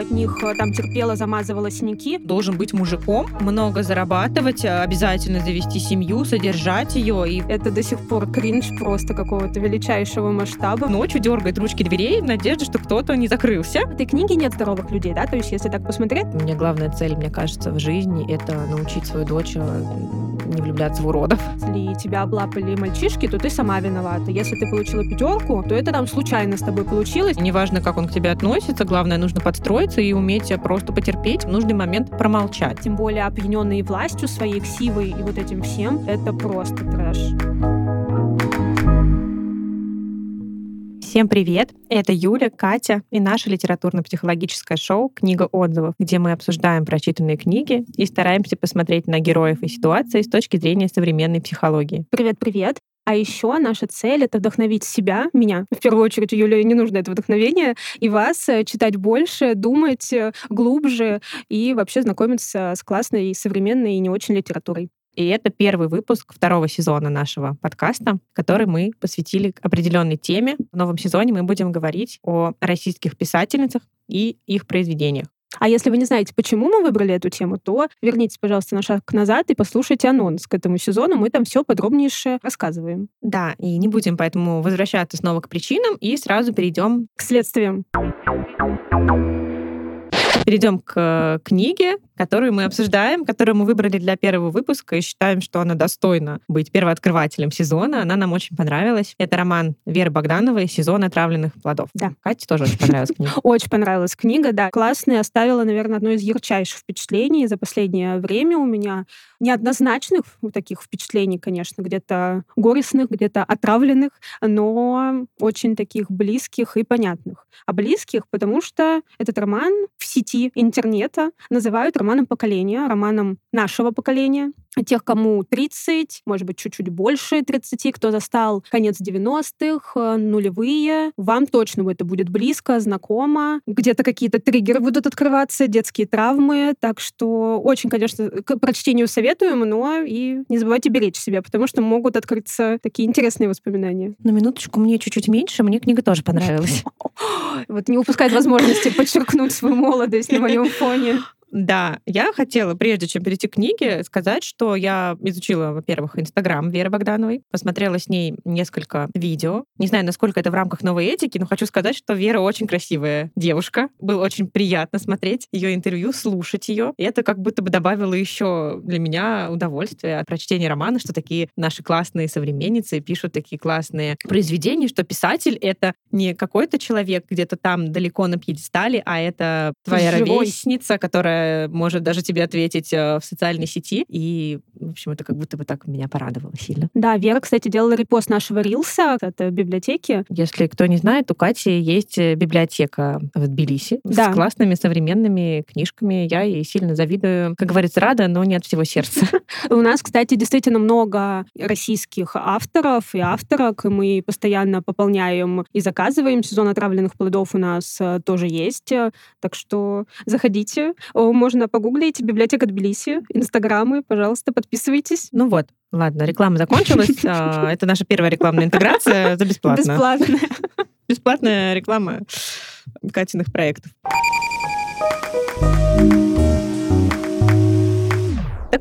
от них э, там терпела, замазывала синяки. Должен быть мужиком, много зарабатывать, э, обязательно завести семью, содержать ее. И Это до сих пор кринж просто какого-то величайшего масштаба. ночью дергает ручки дверей в надежде, что кто-то не закрылся. В этой книге нет здоровых людей, да? То есть, если так посмотреть, У меня главная цель, мне кажется, в жизни — это научить свою дочь э, не влюбляться в уродов. если тебя облапали мальчишки, то ты сама виновата. Если ты получила пятерку, то это там случайно с тобой получилось. Неважно, как он к тебе относится, главное, нужно подстроиться и уметь просто потерпеть, в нужный момент промолчать. Тем более опьяненные властью своей, ксивой и вот этим всем, это просто трэш. Всем привет! Это Юля, Катя и наше литературно-психологическое шоу «Книга отзывов», где мы обсуждаем прочитанные книги и стараемся посмотреть на героев и ситуации с точки зрения современной психологии. Привет-привет. А еще наша цель — это вдохновить себя, меня. В первую очередь, Юле не нужно это вдохновение, и вас э, читать больше, думать э, глубже и вообще знакомиться с классной, современной и не очень литературой. И это первый выпуск второго сезона нашего подкаста, который мы посвятили определенной теме. В новом сезоне мы будем говорить о российских писательницах и их произведениях. А если вы не знаете, почему мы выбрали эту тему, то вернитесь, пожалуйста, на шаг назад и послушайте анонс к этому сезону. Мы там все подробнейше рассказываем. Да, и не будем поэтому возвращаться снова к причинам и сразу перейдем К следствиям. перейдем к э, книге, которую мы обсуждаем, которую мы выбрали для первого выпуска и считаем, что она достойна быть первооткрывателем сезона. Она нам очень понравилась. Это роман Веры Богдановой «Сезон отравленных плодов». Да. Кате тоже очень понравилась книга. Очень понравилась книга, да. Классная, оставила, наверное, одно из ярчайших впечатлений за последнее время у меня. Неоднозначных таких впечатлений, конечно, где-то горестных, где-то отравленных, но очень таких близких и понятных. А близких, потому что этот роман в сети интернета называют романом поколения, романом нашего поколения, тех, кому 30, может быть, чуть-чуть больше 30, кто застал конец 90-х, э, нулевые. Вам точно это будет близко, знакомо. Где-то какие-то триггеры будут открываться, детские травмы. Так что очень, конечно, к прочтению советуем, но и не забывайте беречь себя, потому что могут открыться такие интересные воспоминания. На минуточку, мне чуть-чуть меньше, мне книга тоже понравилась. Вот не упускать возможности подчеркнуть свою молодость на моем фоне. Да, я хотела, прежде чем перейти к книге, сказать, что я изучила, во-первых, Инстаграм Веры Богдановой, посмотрела с ней несколько видео. Не знаю, насколько это в рамках новой этики, но хочу сказать, что Вера очень красивая девушка. Было очень приятно смотреть ее интервью, слушать ее. И это как будто бы добавило еще для меня удовольствие от прочтения романа, что такие наши классные современницы пишут такие классные произведения, что писатель — это не какой-то человек где-то там далеко на пьедестале, а это твоя Живой. ровесница, которая может даже тебе ответить э, в социальной сети. И, в общем, это как будто бы так меня порадовало сильно. Да, Вера, кстати, делала репост нашего рилса от э, библиотеки. Если кто не знает, у Кати есть э, библиотека в Тбилиси Да. с классными современными книжками. Я ей сильно завидую. Как говорится, рада, но не от всего сердца. У нас, кстати, действительно много российских авторов и авторок. Мы постоянно пополняем и заказываем. Сезон отравленных плодов у нас тоже есть. Так что заходите. Можно погуглить библиотека Тбилиси, инстаграмы, пожалуйста, подписывайтесь. Ну вот, ладно, реклама закончилась. А, Это наша первая рекламная интеграция за бесплатно. Бесплатно. Бесплатная реклама Катиных проектов.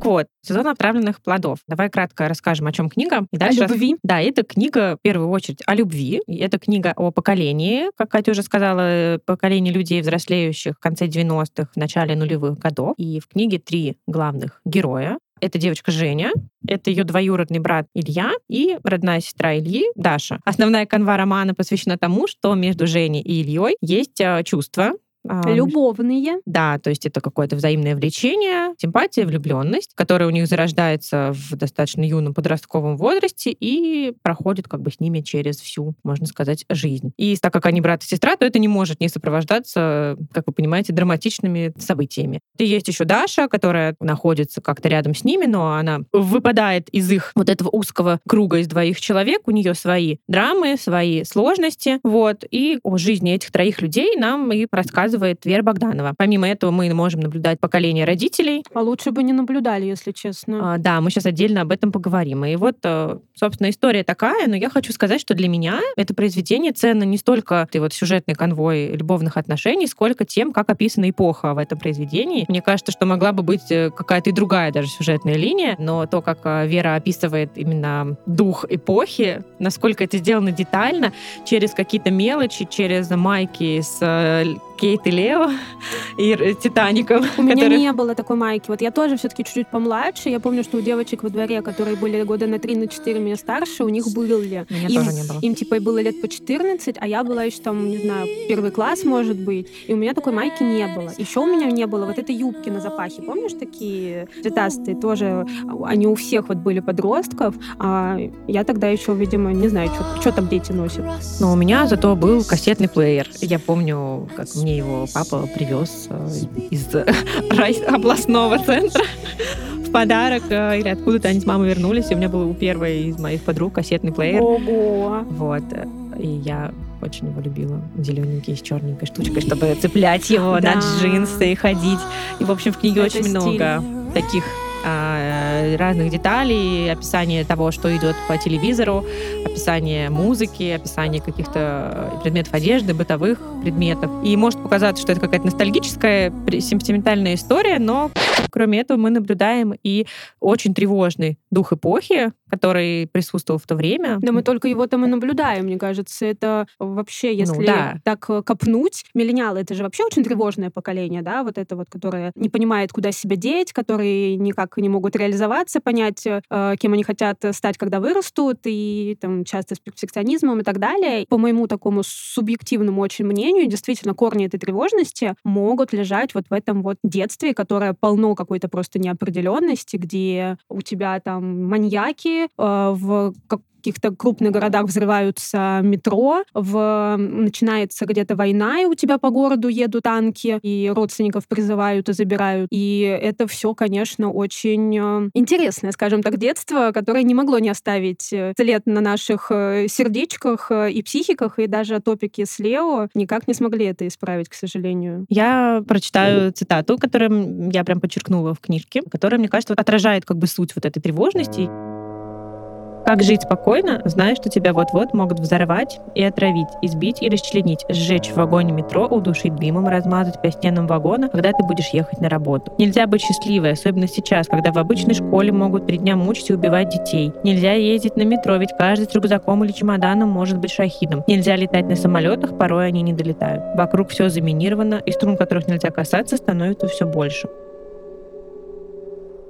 Вот, сезон отравленных плодов. Давай кратко расскажем, о чем книга. И О дальше любви. Да, это книга, в первую очередь, о любви. Это книга о поколении, как Катя уже сказала, э, поколении людей, взрослеющих в конце 90-х, в начале нулевых годов. И в книге три главных героя. Это девочка Женя, это ее двоюродный брат Илья и родная сестра Ильи Даша. Основная канва романа посвящена тому, что между Женей и Ильей есть э, чувства. а, Любовные. да, то есть это какое-то взаимное влечение, симпатия, влюбленность, которая у них зарождается в достаточно юном подростковом возрасте и проходит как бы с ними через всю, можно сказать, жизнь. И так как они брат и сестра, то это не может не сопровождаться, как вы понимаете, драматичными событиями. И есть еще Даша, которая находится как-то рядом с ними, но она выпадает из их вот этого узкого круга из двоих человек. У нее свои драмы, свои сложности. Вот. И о жизни этих троих людей нам и рассказывает Вера Богданова. Помимо этого мы можем наблюдать поколение родителей. А лучше бы не наблюдали, если честно. А, да, мы сейчас отдельно об этом поговорим. И вот, э, собственно, история такая, но я хочу сказать, что для меня это произведение ценно не столько ты вот сюжетный конвой любовных отношений, сколько тем, как описана эпоха в этом произведении. Мне кажется, что могла бы быть э, какая-то и другая даже сюжетная линия, но то, как э, Вера описывает именно дух эпохи, насколько это сделано детально, через какие-то мелочи, через майки с Кейт и Лео и Титаником. У меня не было такой майки. Вот я тоже все-таки чуть-чуть помладше. Я помню, что у девочек во дворе, которые были года на 3 на 4 меня старше, у них были. Меня им, тоже не было. Им типа было лет по 14, а я была еще там, не знаю, первый класс, может быть. И у меня такой майки не было. Еще у меня не было вот этой юбки на запахе. Помнишь такие цветастые? Тоже они у всех вот были подростков. А я тогда еще, видимо, не знаю, что там дети носят. Но у меня зато был кассетный плеер. Я помню, как мне мне его папа привез э, из областного центра в подарок, э, или откуда-то они с мамой вернулись, и у меня был у первой из моих подруг кассетный плеер. Ого! Вот. И я очень его любила. Зелененький с черненькой штучкой, чтобы цеплять его на джинсы и ходить. И, в общем, в книге очень много таких а, разных деталей, описание того, что идет по телевизору, описание музыки, описание каких-то предметов одежды, бытовых предметов. И может показаться, что это какая-то ностальгическая, сентиментальная история, но кроме этого мы наблюдаем и очень тревожный дух эпохи, который присутствовал в то время. Да мы только его там и наблюдаем, мне кажется. Это вообще, ну если ну, да. так э, копнуть, миллениалы — это же вообще очень тревожное поколение, да, вот это вот, которое не понимает, куда себя деть, которые никак не могут реализоваться, понять, э, кем они хотят стать, когда вырастут, и там часто с перфекционизмом и так далее. По моему такому субъективному очень мнению, действительно, корни этой тревожности могут лежать вот в этом вот детстве, которое полно какой-то просто неопределенности, где у тебя там маньяки э, в каких-то крупных городах взрываются метро, в... начинается где-то война, и у тебя по городу едут танки, и родственников призывают и забирают. И это все, конечно, очень э, интересное, скажем так, детство, которое не могло не оставить э, след на наших э, сердечках и психиках, и даже топики с Лео никак не смогли это исправить, к сожалению. Я прочитаю цитату, которую я прям подчеркнула в книжке, которая, мне кажется, отражает как бы суть вот этой тревожности. Как жить спокойно, зная, что тебя вот-вот могут взорвать и отравить, избить и расчленить, сжечь в вагоне метро, удушить дымом, размазать по стенам вагона, когда ты будешь ехать на работу. Нельзя быть счастливой, особенно сейчас, когда в обычной школе могут три дня мучить и убивать детей. Нельзя ездить на метро, ведь каждый с рюкзаком или чемоданом может быть шахидом. Нельзя летать на самолетах, порой они не долетают. Вокруг все заминировано, и струн, которых нельзя касаться, становится все больше.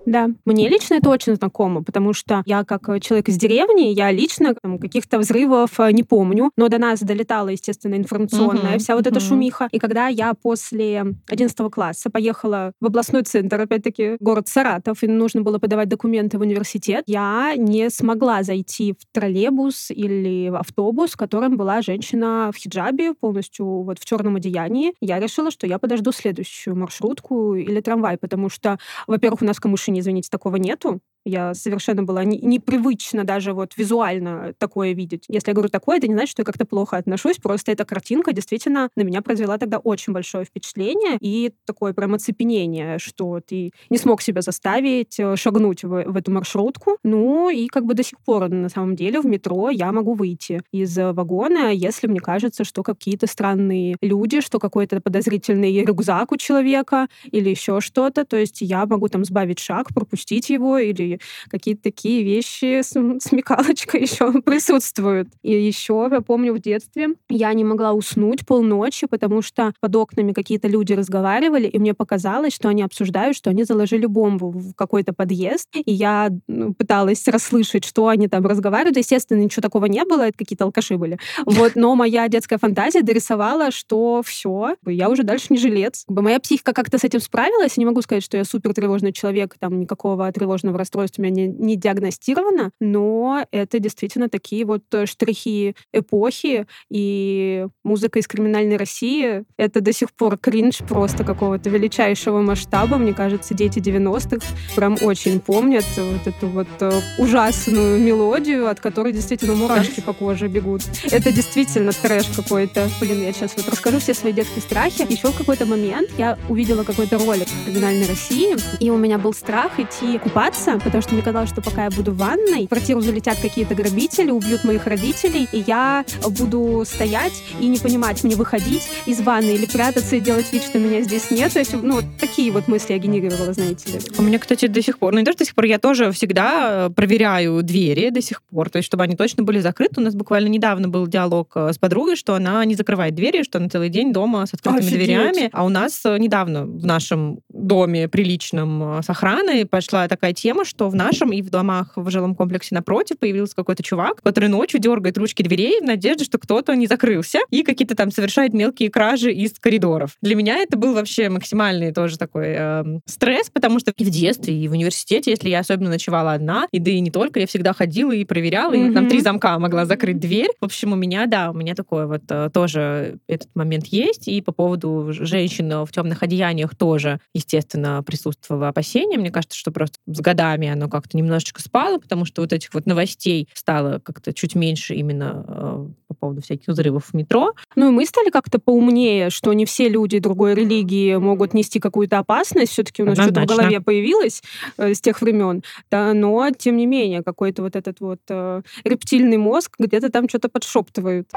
Да, мне лично это очень знакомо, потому что я как э, человек из деревни, я лично там, каких-то взрывов э, не помню, но до нас долетала, естественно, информационная uh-huh, вся вот uh-huh. эта шумиха. И когда я после 11 класса поехала в областной центр, опять-таки город Саратов, и нужно было подавать документы в университет, я не смогла зайти в троллейбус или в автобус, в котором была женщина в хиджабе, полностью вот в черном одеянии. Я решила, что я подожду следующую маршрутку или трамвай, потому что, во-первых, у нас в Камышине извините, такого нету. Я совершенно была не, непривычна даже вот визуально такое видеть. Если я говорю такое, это не значит, что я как-то плохо отношусь, просто эта картинка действительно на меня произвела тогда очень большое впечатление и такое прям оцепенение, что ты не смог себя заставить э, шагнуть в, в эту маршрутку. Ну и как бы до сих пор на самом деле в метро я могу выйти из вагона, если мне кажется, что какие-то странные люди, что какой-то подозрительный рюкзак у человека или еще что-то. То есть я могу там сбавить шаг, пропустить его или какие-то такие вещи, смекалочка еще присутствуют. И еще я помню в детстве я не могла уснуть полночи, потому что под окнами какие-то люди разговаривали, и мне показалось, что они обсуждают, что они заложили бомбу в какой-то подъезд, и я ну, пыталась расслышать, что они там разговаривают. Естественно, ничего такого не было, это какие-то алкаши были. Вот, но моя детская фантазия дорисовала, что все, я уже дальше не жилец. Моя психика как-то с этим справилась, я не могу сказать, что я супер тревожный человек, там никакого тревожного расстройства расстройств у меня не, не диагностировано, но это действительно такие вот штрихи эпохи, и музыка из криминальной России — это до сих пор кринж просто какого-то величайшего масштаба. Мне кажется, дети 90-х прям очень помнят вот эту вот э, ужасную мелодию, от которой действительно мурашки по коже бегут. Это действительно трэш какой-то. Блин, я сейчас вот расскажу все свои детские страхи. Еще в какой-то момент я увидела какой-то ролик в криминальной России, и у меня был страх идти купаться, потому что мне казалось, что пока я буду в ванной, в квартиру залетят какие-то грабители, убьют моих родителей, и я буду стоять и не понимать, мне выходить из ванны или прятаться и делать вид, что меня здесь нет. То есть, ну, вот такие вот мысли я генерировала, знаете ли. У меня, кстати, до сих пор, ну не даже до сих пор, я тоже всегда э, проверяю двери до сих пор, то есть, чтобы они точно были закрыты. У нас буквально недавно был диалог э, с подругой, что она не закрывает двери, что она целый день дома с открытыми Офигеть. дверями. А у нас э, недавно в нашем доме приличном с охраной пошла такая тема, что в нашем и в домах в жилом комплексе напротив появился какой-то чувак, который ночью дергает ручки дверей в надежде, что кто-то не закрылся и какие-то там совершает мелкие кражи из коридоров. Для меня это был вообще максимальный тоже такой э, стресс, потому что и в детстве, и в университете, если я особенно ночевала одна, и да и не только, я всегда ходила и проверяла, mm-hmm. и там три замка могла закрыть дверь. В общем, у меня, да, у меня такое вот э, тоже этот момент есть. И по поводу женщин в темных одеяниях тоже, естественно, присутствовало опасение. Мне кажется, что просто с годами оно как-то немножечко спало, потому что вот этих вот новостей стало как-то чуть меньше именно э, по поводу всяких взрывов в метро. Ну и мы стали как-то поумнее, что не все люди другой религии могут нести какую-то опасность. Все-таки у нас что-то в голове появилось э, с тех времен. Да, но, тем не менее, какой-то вот этот вот э, рептильный мозг где-то там что-то подшептывают.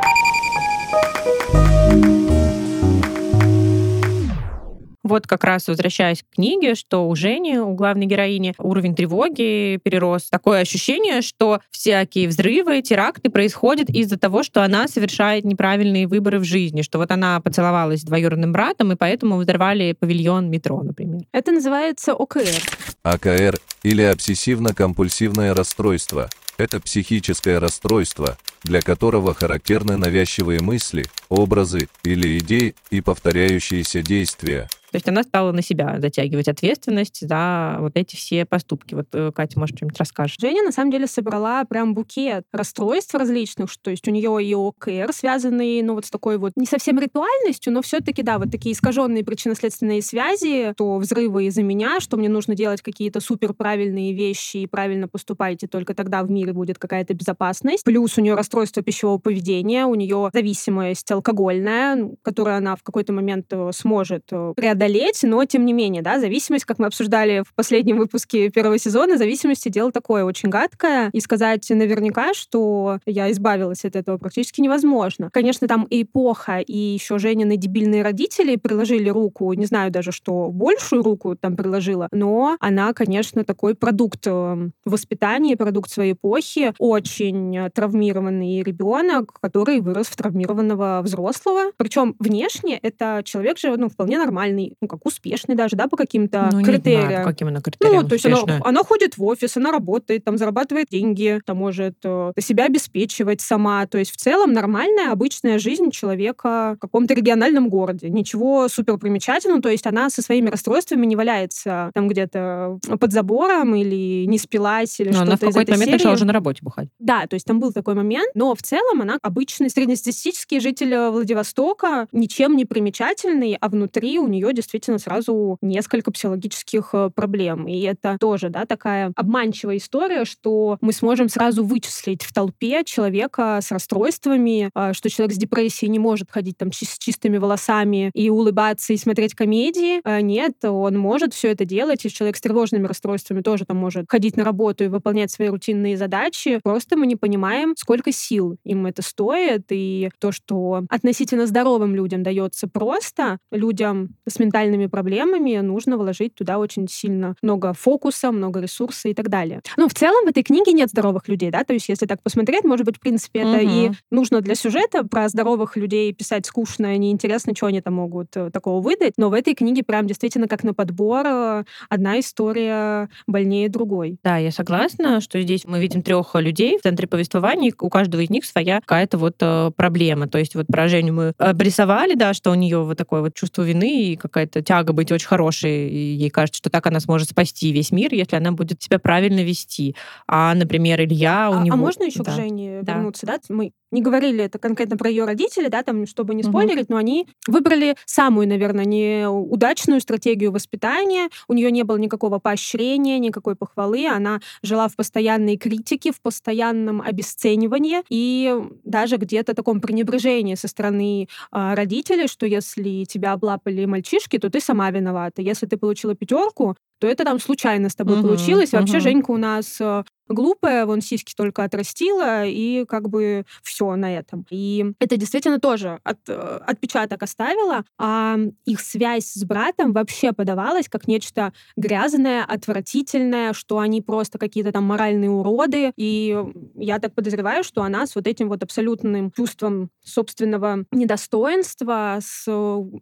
Вот как раз возвращаясь к книге, что у Жени, у главной героини, уровень тревоги перерос. Такое ощущение, что всякие взрывы, теракты происходят из-за того, что она совершает неправильные выборы в жизни, что вот она поцеловалась с двоюродным братом, и поэтому взорвали павильон метро, например. Это называется ОКР. АКР или обсессивно-компульсивное расстройство – это психическое расстройство, для которого характерны навязчивые мысли, образы или идеи и повторяющиеся действия – то есть она стала на себя затягивать ответственность за вот эти все поступки. Вот, э, Катя, может, что-нибудь расскажешь? Женя, на самом деле, собрала прям букет расстройств различных, то есть у нее и ОКР, связанные, ну, вот с такой вот не совсем ритуальностью, но все-таки, да, вот такие искаженные причинно-следственные связи, то взрывы из-за меня, что мне нужно делать какие-то супер правильные вещи и правильно поступайте, только тогда в мире будет какая-то безопасность. Плюс у нее расстройство пищевого поведения, у нее зависимость алкогольная, которую она в какой-то момент э, сможет э, преодолеть преодолеть, но тем не менее, да, зависимость, как мы обсуждали в последнем выпуске первого сезона, зависимости дело такое очень гадкое, и сказать наверняка, что я избавилась от этого практически невозможно. Конечно, там и эпоха, и еще Женины дебильные родители приложили руку, не знаю даже, что большую руку там приложила, но она, конечно, такой продукт э, воспитания, продукт своей эпохи, очень травмированный ребенок, который вырос в травмированного взрослого. Причем внешне это человек же ну, вполне нормальный, ну, как успешный даже, да, по каким-то ну, критериям. Знаю, по каким она критериям Ну, то есть она, она ходит в офис, она работает, там, зарабатывает деньги, там, может э, себя обеспечивать сама. То есть в целом нормальная, обычная жизнь человека в каком-то региональном городе. Ничего супер примечательного. То есть она со своими расстройствами не валяется там где-то под забором или не спилась или что-то она в какой-то момент начала уже на работе бухать. Да, то есть там был такой момент, но в целом она обычный среднестатистический житель Владивостока, ничем не примечательный, а внутри у нее действительно сразу несколько психологических э, проблем. И это тоже, да, такая обманчивая история, что мы сможем сразу вычислить в толпе человека с расстройствами, а, что человек с депрессией не может ходить там с чистыми волосами и улыбаться и смотреть комедии. А, нет, он может все это делать, и человек с тревожными расстройствами тоже там может ходить на работу и выполнять свои рутинные задачи. Просто мы не понимаем, сколько сил им это стоит, и то, что относительно здоровым людям дается просто, людям с ментальными проблемами нужно вложить туда очень сильно много фокуса, много ресурса и так далее. Ну, в целом в этой книге нет здоровых людей, да, то есть если так посмотреть, может быть, в принципе, это угу. и нужно для сюжета про здоровых людей писать скучно, неинтересно, что они там могут э, такого выдать, но в этой книге прям действительно как на подбор э, одна история больнее другой. Да, я согласна, что здесь мы видим трех людей в центре повествования, у каждого из них своя какая-то вот э, проблема. То есть вот про Женю мы обрисовали, да, что у нее вот такое вот чувство вины и какая какая-то тяга быть очень хорошей, и ей кажется, что так она сможет спасти весь мир, если она будет себя правильно вести. А, например, Илья у а, него... А можно еще да. к Жене да. вернуться, да? Мы не говорили это конкретно про ее родителей, да, там, чтобы не спойлерить, угу. но они выбрали самую, наверное, неудачную стратегию воспитания. У нее не было никакого поощрения, никакой похвалы. Она жила в постоянной критике, в постоянном обесценивании и даже где-то таком пренебрежении со стороны э, родителей, что если тебя облапали мальчишки, то ты сама виновата. Если ты получила пятерку, то это там случайно с тобой угу, получилось. Вообще угу. Женька у нас э, глупая, вон сиськи только отрастила, и как бы все на этом. И это действительно тоже от, э, отпечаток оставило, а их связь с братом вообще подавалась как нечто грязное, отвратительное, что они просто какие-то там моральные уроды, и я так подозреваю, что она с вот этим вот абсолютным чувством собственного недостоинства, с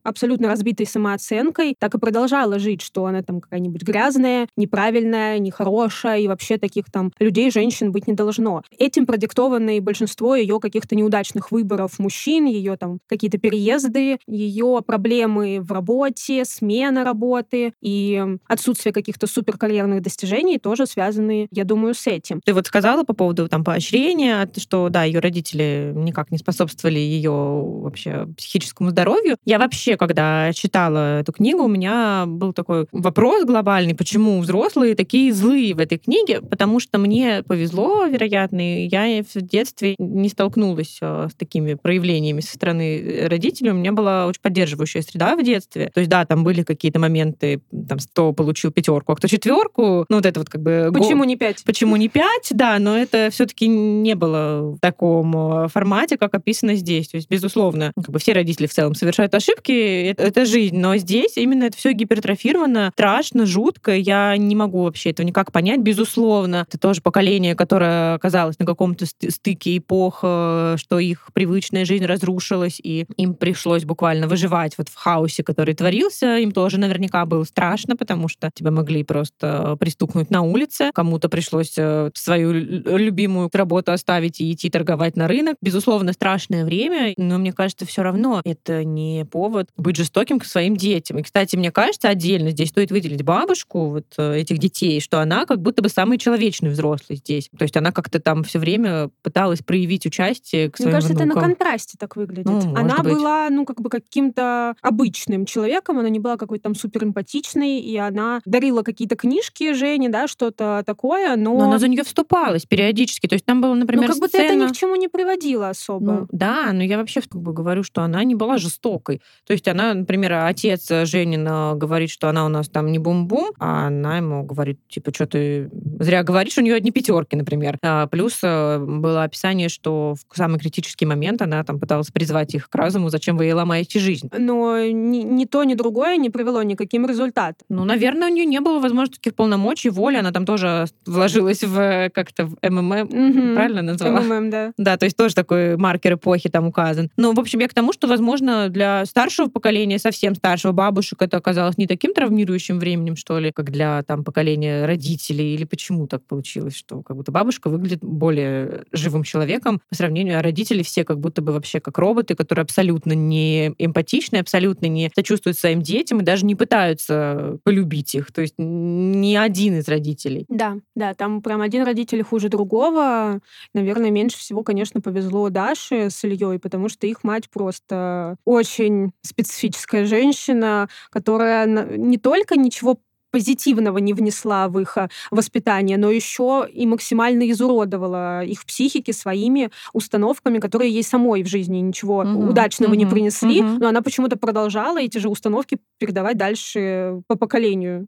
абсолютно разбитой самооценкой, так и продолжала жить, что она там какая-нибудь грязная, неправильная, нехорошая, и вообще таких там людей, женщин быть не должно. Этим продиктовано и большинство ее каких-то неудачных выборов мужчин, ее там какие-то переезды, ее проблемы в работе, смена работы и отсутствие каких-то суперкарьерных достижений тоже связаны, я думаю, с этим. Ты вот сказала по поводу там поощрения, что да, ее родители никак не способствовали ее вообще психическому здоровью. Я вообще, когда читала эту книгу, у меня был такой вопрос глобальный, почему взрослые такие злые в этой книге, потому что мне повезло, вероятно, и я в детстве не столкнулась э, с такими проявлениями со стороны родителей. У меня была очень поддерживающая среда в детстве. То есть, да, там были какие-то моменты, там, кто получил пятерку, а кто четверку. Ну, вот это вот как бы... Почему не пять? Почему не пять, да, но это все-таки не было в таком э, формате, как описано здесь. То есть, безусловно, как бы все родители в целом совершают ошибки, это, это жизнь, но здесь именно это все гипертрофировано, страшно, жутко. Я не могу вообще этого никак понять. Безусловно, это тоже поколение, которое оказалось на каком-то стыке эпох, э, что их привычная жизнь разрушилась, и им пришлось буквально выживать вот в хаосе, который творился. Им тоже наверняка было страшно, потому что тебя могли просто пристукнуть на улице, кому-то пришлось э, свою любимую работу оставить и идти торговать на рынок. Безусловно, страшное время, но мне кажется, все равно это не повод быть жестоким к своим детям. И, кстати, мне кажется, отдельно здесь стоит выделить бабушку вот э, этих детей, что она как будто бы самый человечный взрослый здесь. То есть она как-то там все время пыталась проявить участие к своим Мне кажется, внукам. это на контрасте так выглядит. Ну, она была, ну, как бы каким-то обычным человеком, она не была какой-то там супер эмпатичной, и она дарила какие-то книжки Жене, да, что-то такое, но... Но она за нее вступалась периодически. То есть там было, например, Ну, как сцена... будто это ни к чему не приводило особо. Ну, да, но я вообще как бы говорю, что она не была жестокой. То есть она, например, отец Женина говорит, что она у нас там не бум-бум, а она ему говорит, типа, что ты зря говоришь, у нее одни пятерки, например. А, плюс э, было описание, что в самый критический момент она там пыталась призвать их к разуму, зачем вы ей ломаете жизнь. Но ни, ни то, ни другое не привело никаким результатам. Ну, наверное, у нее не было, возможно, таких полномочий, воли. Она там тоже вложилась в как-то в МММ, угу. правильно назвала? МММ, да. Да, то есть тоже такой маркер эпохи там указан. Но, в общем, я к тому, что, возможно, для старшего поколения, совсем старшего бабушек, это оказалось не таким травмирующим временем, что ли, как для там поколения родителей, или почему так получилось, что как будто бабушка выглядит более живым человеком по сравнению, а родители все как будто бы вообще как роботы, которые абсолютно не эмпатичны, абсолютно не сочувствуют своим детям и даже не пытаются полюбить их. То есть ни один из родителей. Да, да, там прям один родитель хуже другого. Наверное, меньше всего, конечно, повезло Даше с Ильей, потому что их мать просто очень специфическая женщина, которая не только ничего позитивного не внесла в их а, воспитание, но еще и максимально изуродовала их психики своими установками, которые ей самой в жизни ничего угу, удачного угу, не принесли, угу. но она почему-то продолжала эти же установки передавать дальше по поколению.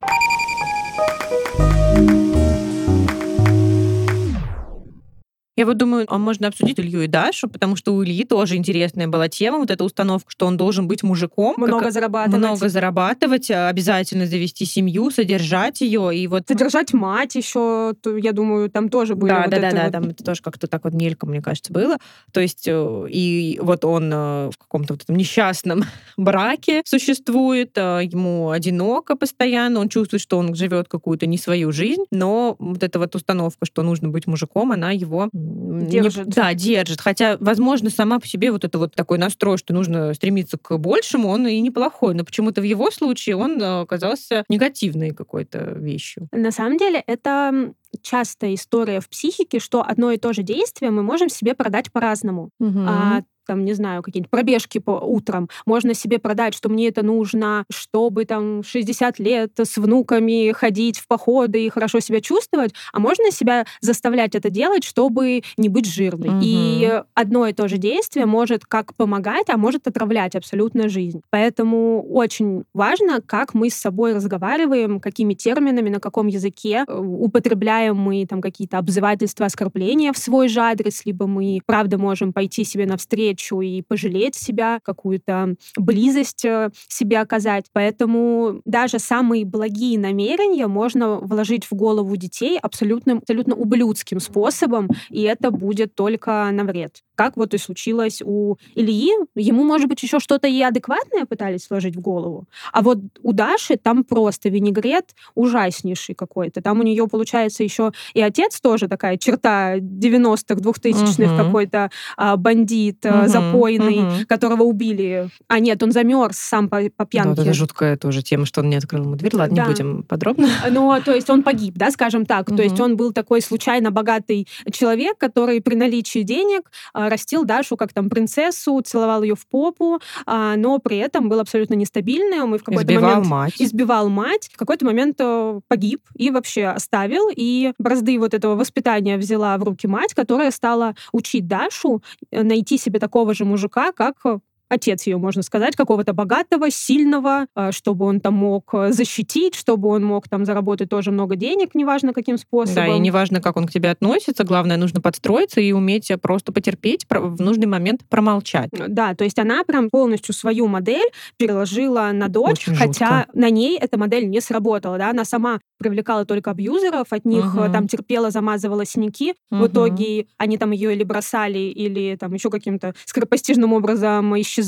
Я вот думаю, а можно обсудить Илью и Дашу, потому что у Ильи тоже интересная была тема, вот эта установка, что он должен быть мужиком. Много как, зарабатывать. Много зарабатывать, а, обязательно завести семью, содержать ее. И вот... Содержать мать еще, я думаю, там тоже были да, вот да, да, да, вот... там это тоже как-то так вот мельком, мне кажется, было. То есть э, и вот он э, в каком-то вот этом несчастном браке существует, э, ему одиноко постоянно, он чувствует, что он живет какую-то не свою жизнь, но вот эта вот установка, что нужно быть мужиком, она его Держит. Не, да, держит. Хотя, возможно, сама по себе вот это вот такой настрой, что нужно стремиться к большему, он и неплохой. Но почему-то в его случае он э, оказался негативной какой-то вещью. На самом деле, это частая история в психике, что одно и то же действие мы можем себе продать по-разному. Угу. А, там, не знаю, какие-нибудь пробежки по утрам. Можно себе продать, что мне это нужно, чтобы там 60 лет с внуками ходить в походы и хорошо себя чувствовать, а можно себя заставлять это делать, чтобы не быть жирной. Мгм. И одно и то же действие может как помогать, а может отравлять абсолютно жизнь. Поэтому очень важно, как мы с собой разговариваем, какими терминами, на каком языке э, употребляем мы там какие-то обзывательства, оскорбления в свой же адрес, либо мы правда можем пойти себе навстречу и пожалеть себя, какую-то близость э, себе оказать. Поэтому даже самые благие намерения можно вложить в голову детей абсолютно, абсолютно ублюдским способом, и это будет только на вред. Как вот и случилось у Ильи. Ему, может быть, еще что-то и адекватное пытались вложить в голову. А вот у Даши там просто винегрет ужаснейший какой-то. Там у нее, получается, еще и отец тоже такая черта 90-х, 2000-х, Мгм. какой-то а, бандит, а, Мгм, запойный, мгм. которого убили. А нет, он замерз сам по, по Да, пьянке. вот это жуткая тоже тема, что он не открыл ему дверь. Ладно, Да. не будем подробно. Но, то есть он погиб, да, скажем так. То есть он был такой случайно богатый человек, который при наличии денег а, растил Дашу как там принцессу, целовал ее в попу, а, но при этом был абсолютно нестабильным и в какой-то Избивал момент мать. избивал мать, в какой-то момент э, погиб и вообще оставил. И бразды вот этого воспитания взяла в руки мать, которая стала учить Дашу э, найти себе такого же мужика, как э, отец ее, можно сказать, какого-то богатого, сильного, э, чтобы он там мог э, защитить, чтобы он мог там заработать тоже много денег, неважно каким способом. Да, и неважно, как он к тебе относится, главное, нужно подстроиться и уметь просто потерпеть, в нужный момент промолчать. Да, то есть она прям полностью свою модель переложила на дочь, Очень хотя на ней эта модель не сработала, да, она сама привлекала только абьюзеров, от них э, Мгм. там терпела, замазывала синяки, в Мгм. итоге они там ее или бросали, или там еще каким-то скоропостижным образом исчезали,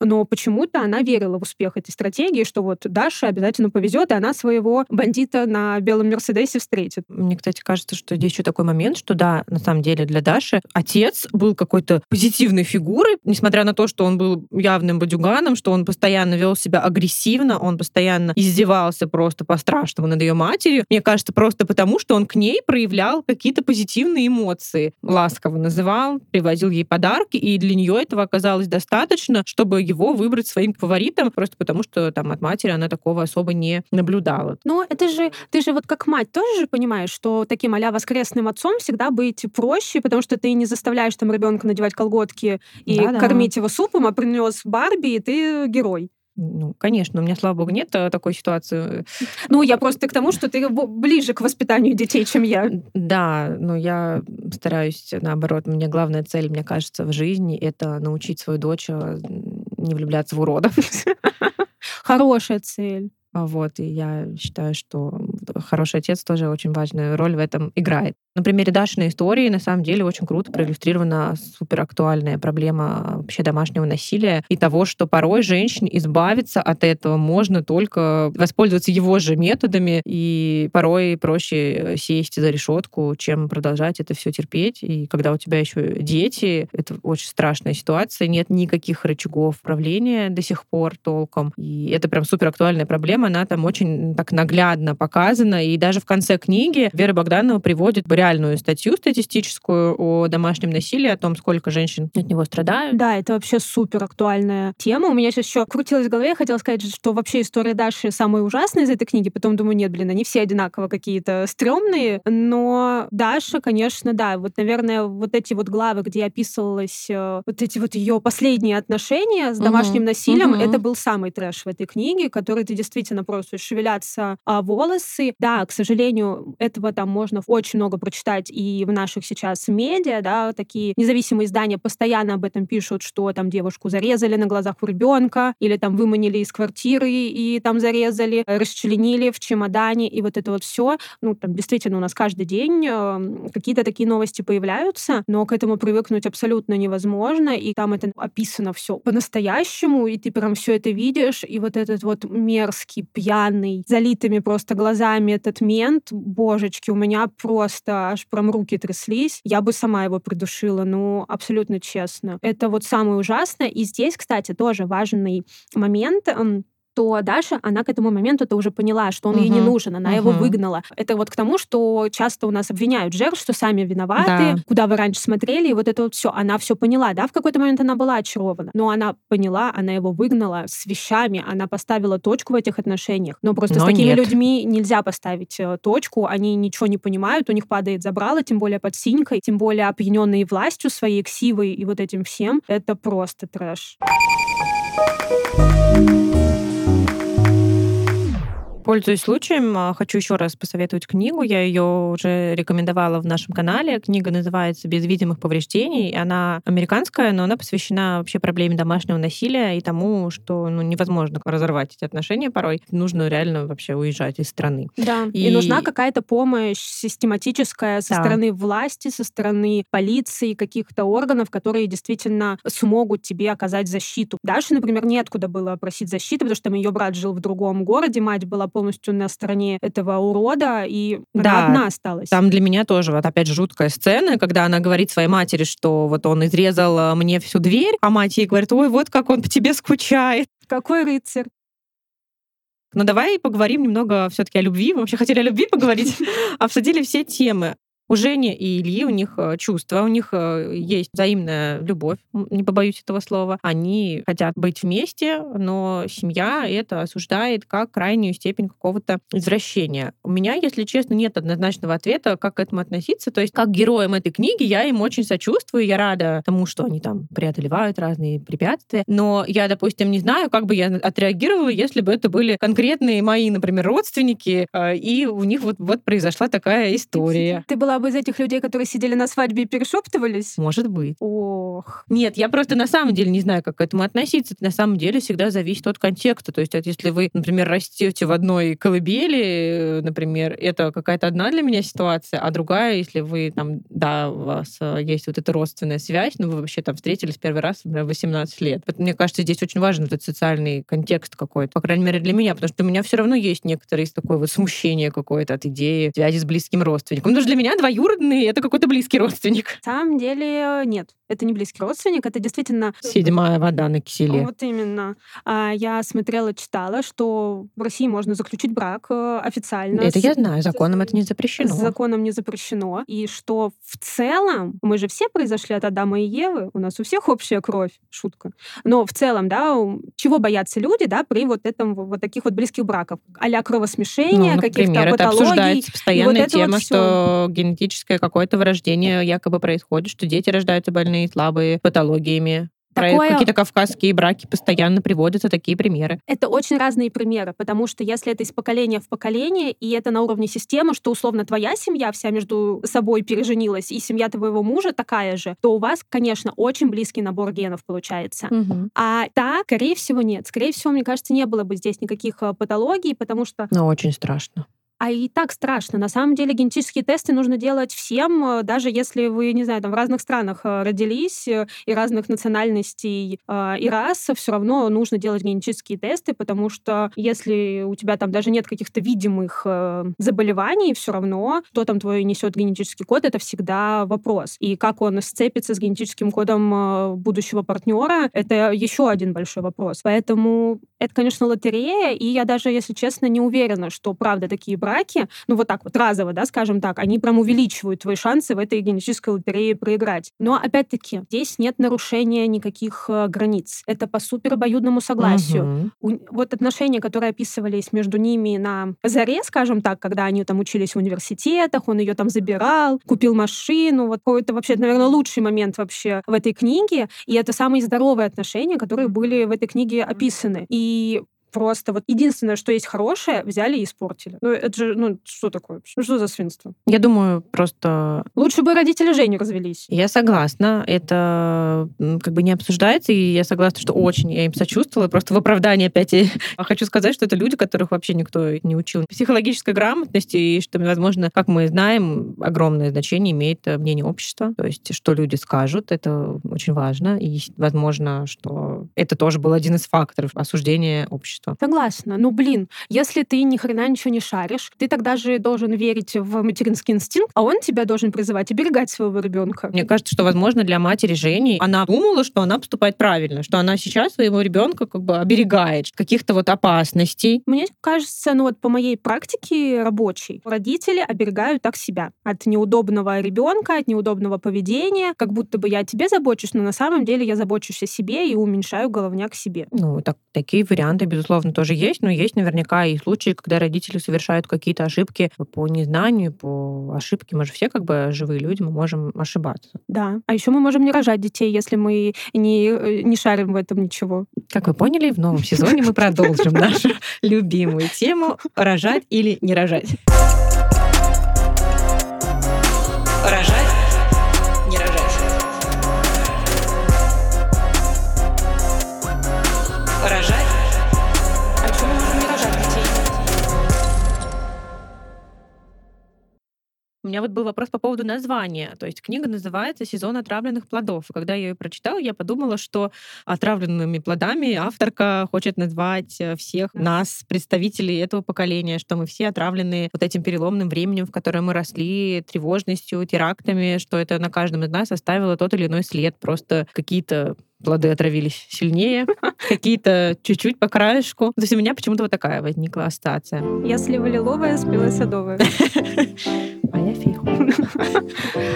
но почему-то она верила в успех этой стратегии, что вот Даше обязательно повезет, и она своего бандита на белом Мерседесе встретит. Мне, кстати, кажется, что здесь еще такой момент, что да, на самом деле для Даши отец был какой-то позитивной фигурой, несмотря на то, что он был явным бадюганом, что он постоянно вел себя агрессивно, он постоянно издевался просто по-страшному над ее матерью. Мне кажется, просто потому, что он к ней проявлял какие-то позитивные эмоции. Ласково называл, привозил ей подарки, и для нее этого оказалось достаточно, чтобы его выбрать своим фаворитом, просто потому что там от матери она такого особо не наблюдала. Но это же, ты же вот как мать тоже же понимаешь, что таким а воскресным отцом всегда быть проще, потому что ты не заставляешь там ребенка надевать колготки и Да-да. кормить его супом, а принес Барби, и ты герой. Ну, конечно, у меня, слава богу, нет э, такой ситуации. Ну, я просто к тому, что ты ближе к воспитанию детей, чем я. Да, но я стараюсь, наоборот, мне главная цель, мне кажется, в жизни — это научить свою дочь э, не влюбляться в уродов. Хорошая цель. А Вот, и я считаю, что хороший отец тоже очень важную роль в этом играет. На примере Дашиной истории, на самом деле, очень круто проиллюстрирована суперактуальная проблема вообще домашнего насилия и того, что порой женщине избавиться от этого можно только воспользоваться его же методами, и порой проще сесть за решетку, чем продолжать это все терпеть. И когда у тебя еще дети, это очень страшная ситуация, нет никаких рычагов управления до сих пор толком. И это прям суперактуальная проблема, она там очень так наглядно показана. И даже в конце книги Вера Богданова приводит реальную статью статистическую о домашнем насилии, о том, сколько женщин от него страдают. Да, это вообще супер актуальная тема. У меня сейчас еще крутилось в голове, я хотела сказать, что вообще история Даши самая ужасная из этой книги. Потом думаю, нет, блин, они все одинаково какие-то стрёмные. Но Даша, конечно, да, вот, наверное, вот эти вот главы, где описывалось э, вот эти вот ее последние отношения с домашним насилием, мгм. это был самый трэш в этой книге, который ты действительно просто шевелятся а, волосы. Да, к сожалению, этого там можно очень много прочитать и в наших сейчас медиа, да, такие независимые издания постоянно об этом пишут, что там девушку зарезали на глазах у ребенка, или там выманили из квартиры и там зарезали, э, расчленили в чемодане, и вот это вот все. Ну, там действительно у нас каждый день э, какие-то такие новости появляются, но к этому привыкнуть абсолютно невозможно, и там это описано все по-настоящему, и ты прям все это видишь, и вот этот вот мерзкий, пьяный, залитыми просто глазами этот мент, божечки, у меня просто аж прям руки тряслись. Я бы сама его придушила, ну, абсолютно честно. Это вот самое ужасное. И здесь, кстати, тоже важный момент то Даша, она к этому моменту-то уже поняла, что он uh-huh. ей не нужен, она uh-huh. его выгнала. Это вот к тому, что часто у нас обвиняют жертв, что сами виноваты, да. куда вы раньше смотрели, и вот это вот все. Она все поняла, да, в какой-то момент она была очарована, но она поняла, она его выгнала с вещами, она поставила точку в этих отношениях. Но просто но с такими нет. людьми нельзя поставить э, точку, они ничего не понимают, у них падает забрало, тем более под синькой, тем более опьяненные властью своей, ксивой и вот этим всем. Это просто трэш. Пользуясь случаем, а, хочу еще раз посоветовать книгу. Я ее уже рекомендовала в нашем канале. Книга называется «Без видимых повреждений». Она американская, но она посвящена вообще проблеме домашнего насилия и тому, что ну, невозможно разорвать эти отношения порой. Нужно реально вообще уезжать из страны. Да, и, и нужна какая-то помощь систематическая со да. стороны власти, со стороны полиции, каких-то органов, которые действительно смогут тебе оказать защиту. Дальше, например, неоткуда было просить защиты, потому что там ее брат жил в другом городе, мать была полностью на стороне этого урода, и да, она одна осталась. Там для меня тоже, вот опять же, жуткая сцена, когда она говорит своей матери, что вот он изрезал э, мне всю дверь, а мать ей говорит, ой, вот как он по тебе скучает. Какой рыцарь. Ну давай поговорим немного все-таки о любви. Мы вообще хотели о любви поговорить. Обсудили все темы. У Жени и Ильи у них э, чувства, у них э, есть взаимная любовь, не побоюсь этого слова. Они хотят быть вместе, но семья это осуждает как крайнюю степень какого-то извращения. У меня, если честно, нет однозначного ответа, как к этому относиться. То есть, как героям этой книги, я им очень сочувствую, я рада тому, что они там преодолевают разные препятствия. Но я, допустим, не знаю, как бы я отреагировала, если бы это были конкретные мои, например, родственники, э, и у них вот, вот произошла такая история. Ты была бы из этих людей, которые сидели на свадьбе и перешептывались? Может быть. Ох. Нет, я просто на самом деле не знаю, как к этому относиться. Это на самом деле всегда зависит от контекста. То есть, если вы, например, растете в одной колыбели, э, например, это какая-то одна для меня ситуация, а другая, если вы там, да, у вас э, есть вот эта родственная связь, но вы вообще там встретились первый раз, например, 18 лет. Вот, мне кажется, здесь очень важен этот социальный контекст какой-то, по крайней мере, для меня, потому что у меня все равно есть некоторые из такое вот смущение какое-то от идеи связи с близким родственником. Потому что для меня два двоюродный, это какой-то близкий родственник. На самом деле нет. Это не близкий родственник, это действительно... Седьмая вода на киселе. Вот именно. А, я смотрела, читала, что в России можно заключить брак э, официально. Это с... я знаю, законом это не запрещено. Законом не запрещено. И что в целом, мы же все произошли от Адама и Евы, у нас у всех общая кровь, шутка. Но в целом, да, чего боятся люди, да, при вот этом, вот таких вот близких браков? а кровосмешения, ну, каких-то патологий. Это обсуждается постоянная вот тема, вот что генетическое какое-то вырождение якобы происходит, что дети рождаются больные слабые, патологиями. Такое... Какие-то кавказские браки постоянно приводятся такие примеры. Это очень разные примеры, потому что если это из поколения в поколение, и это на уровне системы, что условно твоя семья вся между собой переженилась, и семья твоего мужа такая же, то у вас, конечно, очень близкий набор генов получается. Угу. А так, скорее всего, нет. Скорее всего, мне кажется, не было бы здесь никаких э, патологий, потому что... Но очень страшно. А и так страшно. На самом деле генетические тесты нужно делать всем, э, даже если вы, не знаю, там в разных странах э, родились э, и разных национальностей и рас, все равно нужно делать генетические тесты, потому что если у тебя там даже нет каких-то видимых заболеваний, все равно, кто там твой несет генетический код, это всегда вопрос. И как он сцепится с генетическим кодом будущего партнера, это еще один большой вопрос. Поэтому это, конечно, лотерея, и я даже, если честно, не уверена, что правда такие браки, ну вот так вот разово, да, скажем так, они прям увеличивают твои шансы в этой генетической лотерее проиграть. Но опять-таки здесь нет нарушения никаких э, границ. Это по супер обоюдному согласию. Угу. У, вот отношения, которые описывались между ними на заре, скажем так, когда они там учились в университетах, он ее там забирал, купил машину, вот это вообще, наверное, лучший момент вообще в этой книге, и это самые здоровые отношения, которые были в этой книге описаны. И просто вот единственное, что есть хорошее, взяли и испортили. Ну, это же, ну, что такое Ну, что за свинство? Я думаю, просто... Лучше бы родители Жени развелись. Я согласна. Это как бы не обсуждается, и я согласна, что очень я им сочувствовала. Просто в оправдании опять хочу сказать, что это люди, которых вообще никто не учил психологической грамотности, и что, возможно, как мы знаем, огромное значение имеет мнение общества. То есть, что люди скажут, это очень важно. И, возможно, что это тоже был один из факторов осуждения общества общества. Согласна. Ну, блин, если ты ни хрена ничего не шаришь, ты тогда же должен верить в материнский инстинкт, а он тебя должен призывать оберегать своего ребенка. Мне кажется, что, возможно, для матери Жени она думала, что она поступает правильно, что она сейчас своего ребенка как бы оберегает каких-то вот опасностей. Мне кажется, ну вот по моей практике рабочей, родители оберегают так себя от неудобного ребенка, от неудобного поведения, как будто бы я о тебе забочусь, но на самом деле я забочусь о себе и уменьшаю головняк себе. Ну, так, такие варианты, безусловно, тоже есть, но есть наверняка и случаи, когда родители совершают какие-то ошибки по незнанию, по ошибке. Мы же все как бы живые люди, мы можем ошибаться. Да. А еще мы можем не рожать детей, если мы не, э, не шарим в этом ничего. Как вы поняли, в новом сезоне мы продолжим нашу любимую тему рожать или не. Рожать, меня вот был вопрос по поводу названия. То есть книга называется «Сезон отравленных плодов». И когда я ее прочитала, я подумала, что отравленными плодами авторка хочет назвать э, всех нас, представителей этого поколения, что мы все отравлены вот этим переломным временем, в которое мы росли, тревожностью, терактами, что это на каждом из нас оставило тот или иной след. Просто какие-то плоды отравились сильнее, какие-то чуть-чуть по краешку. То есть у меня почему-то вот такая возникла ассоциация. Я слива лиловая, спила садовая. А я фейху.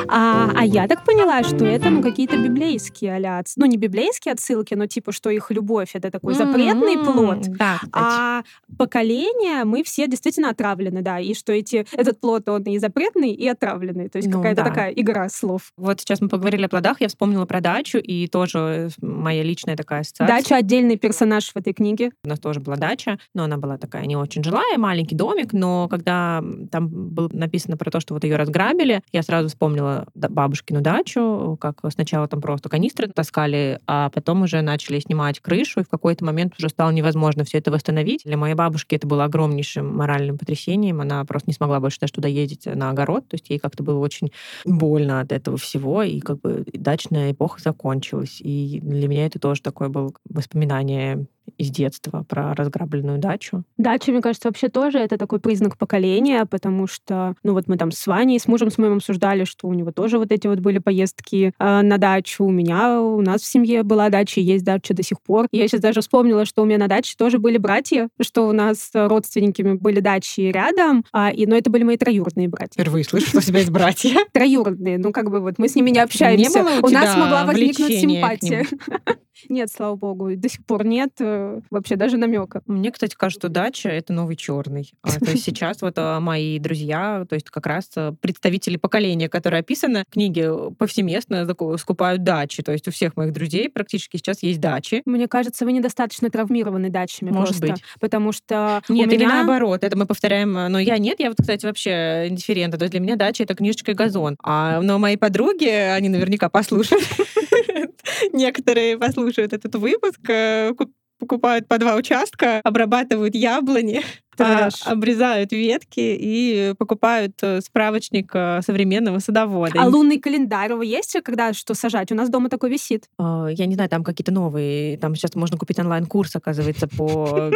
А, а я так поняла, что это ну какие-то библейские а ну не библейские отсылки, но типа, что их любовь это такой запретный М-м, плод, Да, а поколение мы все действительно отравлены, да, и что эти этот плод он и запретный, и отравленный, то есть Ну какая-то да. такая игра слов. Вот сейчас мы поговорили о плодах, я вспомнила про дачу, и тоже моя личная такая ассоциация. Дача отдельный персонаж в этой книге. У нас тоже была дача, но она была такая не очень жилая, маленький домик, но когда там было написано про то, что вот ее разграбили, я сразу вспомнила бабушкину дачу, как сначала там просто канистры таскали, а потом уже начали снимать крышу, и в какой-то момент уже стало невозможно все это восстановить. Для моей бабушки это было огромнейшим моральным потрясением, она просто не смогла больше даже туда ездить на огород, то есть ей как-то было очень больно от этого всего, и как бы дачная эпоха закончилась. И для меня это тоже такое было воспоминание из детства про разграбленную дачу. Дача, мне кажется, вообще тоже это такой признак поколения, потому что, ну вот мы там с Ваней, с мужем с моим обсуждали, что у него тоже вот эти вот были поездки э, на дачу. У меня, у нас в семье была дача, есть дача до сих пор. Я сейчас даже вспомнила, что у меня на даче тоже были братья, что у нас с родственниками были дачи рядом, а, и, но это были мои троюродные братья. Впервые слышу, что у тебя есть братья. Троюродные, ну как бы вот мы с ними не общаемся. у нас могла возникнуть симпатия. Нет, слава богу, до сих пор нет э, вообще даже намека. Мне, кстати, кажется, что дача — это новый черный. А, то есть сейчас вот а, мои друзья, то есть как раз а, представители поколения, которое описано в книге, повсеместно скупают дачи. То есть у всех моих друзей практически сейчас есть дачи. Мне кажется, вы недостаточно травмированы дачами Может просто. быть. Потому что Нет, у или меня... наоборот, это мы повторяем. а, Но я нет, я вот, кстати, вообще индифферентна. То есть для меня дача — это книжечка и газон. А, но мои подруги, они наверняка послушают. Некоторые послушают этот выпуск, э, ку- покупают по два участка, обрабатывают яблони, а, Трэш. обрезают ветки и покупают э, справочник э, современного садовода. А лунный календарь у вас есть, когда что сажать? У нас дома такой висит. Я не знаю, там какие-то новые, там сейчас можно купить онлайн-курс, оказывается, по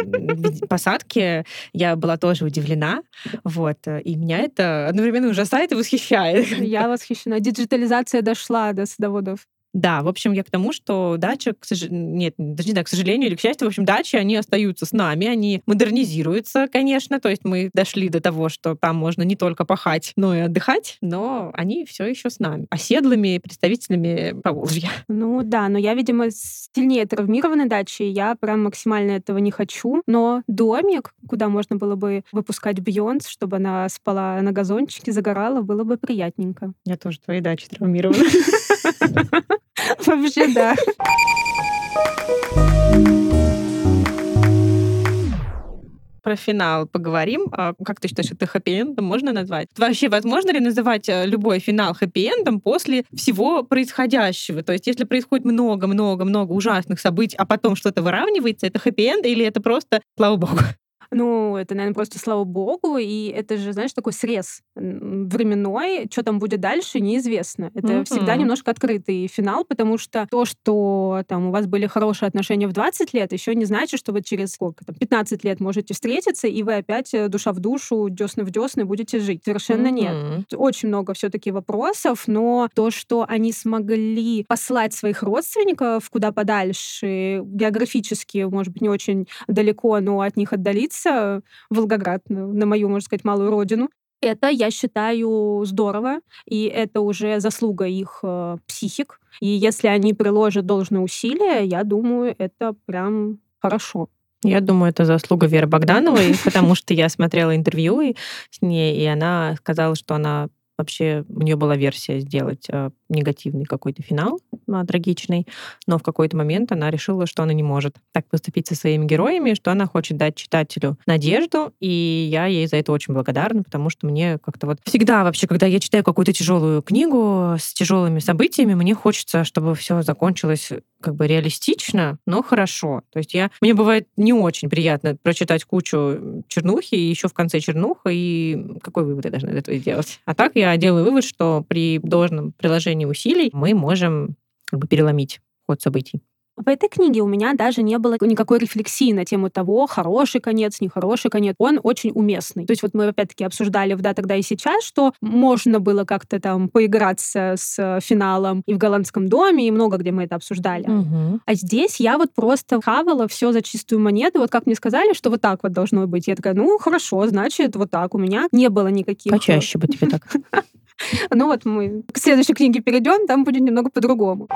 посадке. Я была тоже удивлена, вот, и меня это одновременно ужасает и восхищает. Я восхищена. Диджитализация дошла до садоводов. Да, в общем, я к тому, что дача, к сож- нет, даже не так, к сожалению или к счастью, в общем, дачи, они остаются с нами, они модернизируются, конечно, то есть мы дошли до того, что там можно не только пахать, но и отдыхать, но они все еще с нами, оседлыми представителями Поволжья. Ну да, но я, видимо, сильнее травмирована дачей. Я прям максимально этого не хочу. Но домик, куда можно было бы выпускать Бьонс, чтобы она спала на газончике, загорала, было бы приятненько. Я тоже твоей дачи травмирована. Вообще, да. Про финал поговорим. А Как ты считаешь, это хэппи-эндом можно назвать? Вообще, возможно ли называть э, любой финал хэппи-эндом после всего происходящего? То есть, если происходит много-много-много ужасных событий, а потом что-то выравнивается, это хэппи-энд или это просто, слава богу? Ну, это, наверное, просто слава богу, и это же, знаешь, такой срез временной, что там будет дальше, неизвестно. Это mm-hmm. всегда немножко открытый финал, потому что то, что там у вас были хорошие отношения в 20 лет, еще не значит, что вы через сколько там 15 лет можете встретиться, и вы опять э, душа в душу, десны в десны будете жить. Совершенно mm-hmm. нет. Очень много все-таки вопросов, но то, что они смогли послать своих родственников куда подальше, географически, может быть, не очень далеко, но от них отдалиться, в Волгоград, на мою, можно сказать, малую родину. Это, я считаю, здорово, и это уже заслуга их э, психик. И если они приложат должное усилие, я думаю, это прям хорошо. Я думаю, это заслуга Веры Богдановой, потому что я смотрела интервью с ней, и она сказала, что она вообще у нее была версия сделать э, негативный какой-то финал, э, трагичный, но в какой-то момент она решила, что она не может так поступить со своими героями, что она хочет дать читателю надежду, и я ей за это очень благодарна, потому что мне как-то вот всегда вообще, когда я читаю какую-то тяжелую книгу с тяжелыми событиями, мне хочется, чтобы все закончилось как бы реалистично, но хорошо. То есть я, мне бывает не очень приятно прочитать кучу чернухи, и еще в конце чернуха, и какой вывод я должна из этого сделать? А так я делаю вывод, что при должном приложении усилий мы можем как бы переломить ход событий. В этой книге у меня даже не было никакой рефлексии на тему того, хороший конец, нехороший конец. Он очень уместный. То есть вот мы опять-таки обсуждали в «Да, тогда и сейчас», что можно было как-то там поиграться с финалом и в голландском доме, и много где мы это обсуждали. Угу. А здесь я вот просто хавала все за чистую монету. Вот как мне сказали, что вот так вот должно быть. Я такая, ну, хорошо, значит, вот так. У меня не было никаких... Почаще бы тебе так. Ну вот мы к следующей книге перейдем, там будет немного по-другому.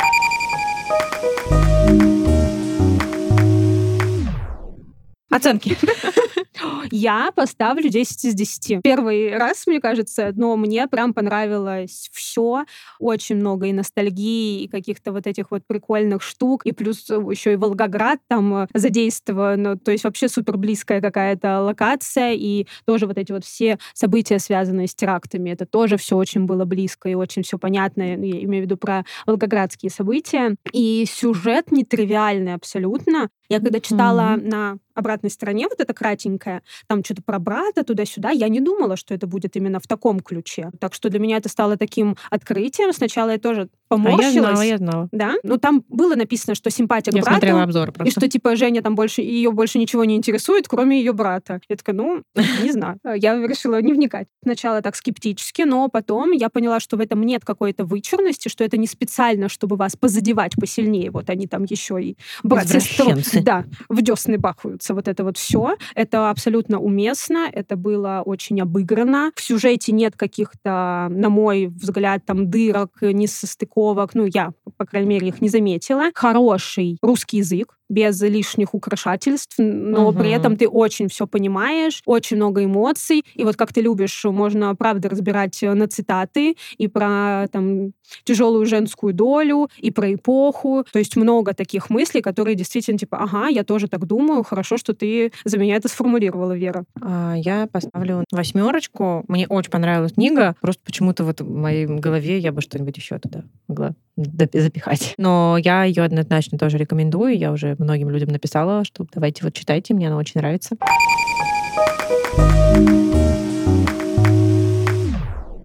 Оценки. Я поставлю 10 из 10. Первый раз, мне кажется, но мне прям понравилось все. Очень много и ностальгии, и каких-то вот этих вот прикольных штук. И плюс еще и Волгоград там э, задействован. Ну, то есть вообще супер близкая какая-то локация. И тоже вот эти вот все события, связанные с терактами, это тоже все очень было близко и очень все понятно. Я имею в виду про волгоградские события. И сюжет нетривиальный абсолютно. Я когда читала mm-hmm. на обратной стороне, вот это кратенькое, там что-то про брата туда-сюда, я не думала, что это будет именно в таком ключе. Так что для меня это стало таким открытием. Сначала я тоже поморщилась. А я знала, я знала. Да? Ну, там было написано, что симпатия к я брату. смотрела обзор просто. И что, типа, Женя там больше, ее больше ничего не интересует, кроме ее брата. Я такая, ну, не знаю. Я решила не вникать. Сначала так скептически, но потом я поняла, что в этом нет какой-то вычурности, что это не специально, чтобы вас позадевать посильнее. Вот они там еще и брат сестру. Да, в десны бахаются. Вот это вот все. Это абсолютно уместно, это было очень обыграно. В сюжете нет каких-то, на мой взгляд, там дырок, несостыковок. Ну, я, по крайней мере, их не заметила. Хороший русский язык, без лишних украшательств, но угу. при этом ты очень все понимаешь, очень много эмоций. И вот как ты любишь, можно, правда, разбирать э, на цитаты и про там тяжелую женскую долю, и про эпоху. То есть много таких мыслей, которые действительно типа, ага, я тоже так думаю, хорошо, что ты за меня это сформулировала, Вера. А, я поставлю восьмерочку. Мне очень понравилась книга. Просто почему-то вот в моей голове я бы что-нибудь еще туда могла запихать. Но я ее однозначно тоже рекомендую. Я уже многим людям написала, что давайте вот читайте, мне она очень нравится.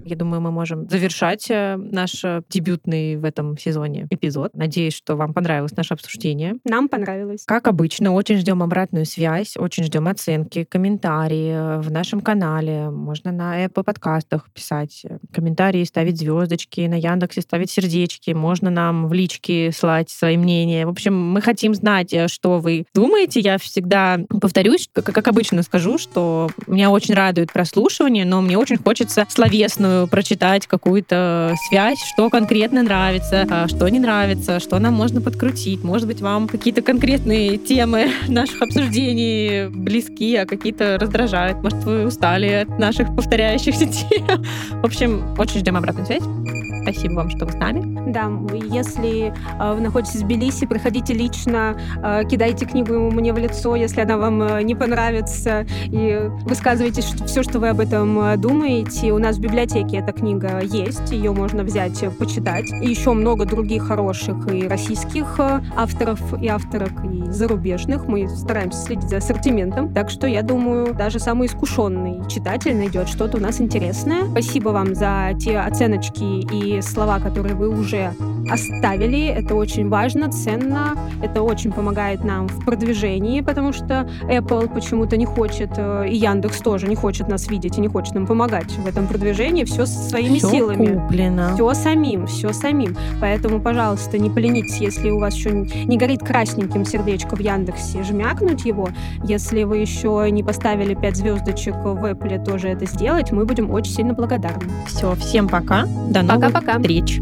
Я думаю, мы можем завершать э, наш э, дебютный в этом сезоне эпизод. Надеюсь, что вам понравилось наше обсуждение. Нам понравилось. Как обычно, очень ждем обратную связь, очень ждем оценки, комментарии э, в нашем канале. Можно на Apple подкастах писать комментарии, ставить звездочки, на Яндексе ставить сердечки. Можно нам в личке слать свои мнения. В общем, мы хотим знать, что вы думаете. Я всегда повторюсь, как обычно скажу, что меня очень радует прослушивание, но мне очень хочется словесную прочитать какую-то связь, что конкретно нравится, а что не нравится, что нам можно подкрутить. Может быть, вам какие-то конкретные темы наших обсуждений близки, а какие-то раздражают. Может, вы устали от наших повторяющихся тем. В общем, очень ждем обратную связь. Спасибо вам, что вы с нами. Да, если э, вы находитесь в Тбилиси, приходите лично, э, кидайте книгу мне в лицо, если она вам э, не понравится, и высказывайте все, что вы об этом думаете. У нас в библиотеке эта книга есть, ее можно взять, почитать. И еще много других хороших и российских авторов и авторок, и зарубежных. Мы стараемся следить за ассортиментом, так что я думаю, даже самый искушенный читатель найдет что-то у нас интересное. Спасибо вам за те оценочки и слова, которые вы уже оставили. Это очень важно, ценно. Это очень помогает нам в продвижении, потому что Apple почему-то не хочет, э, и Яндекс тоже не хочет нас видеть и не хочет нам помогать в этом продвижении. Все своими Всё силами. куплено. Все самим, все самим. Поэтому, пожалуйста, не поленитесь, если у вас еще не горит красненьким сердечко в Яндексе, жмякнуть его. Если вы еще не поставили 5 звездочек в Apple, тоже это сделать. Мы будем очень сильно благодарны. Все, всем пока. До новых Пока-пока. Пока. Речь.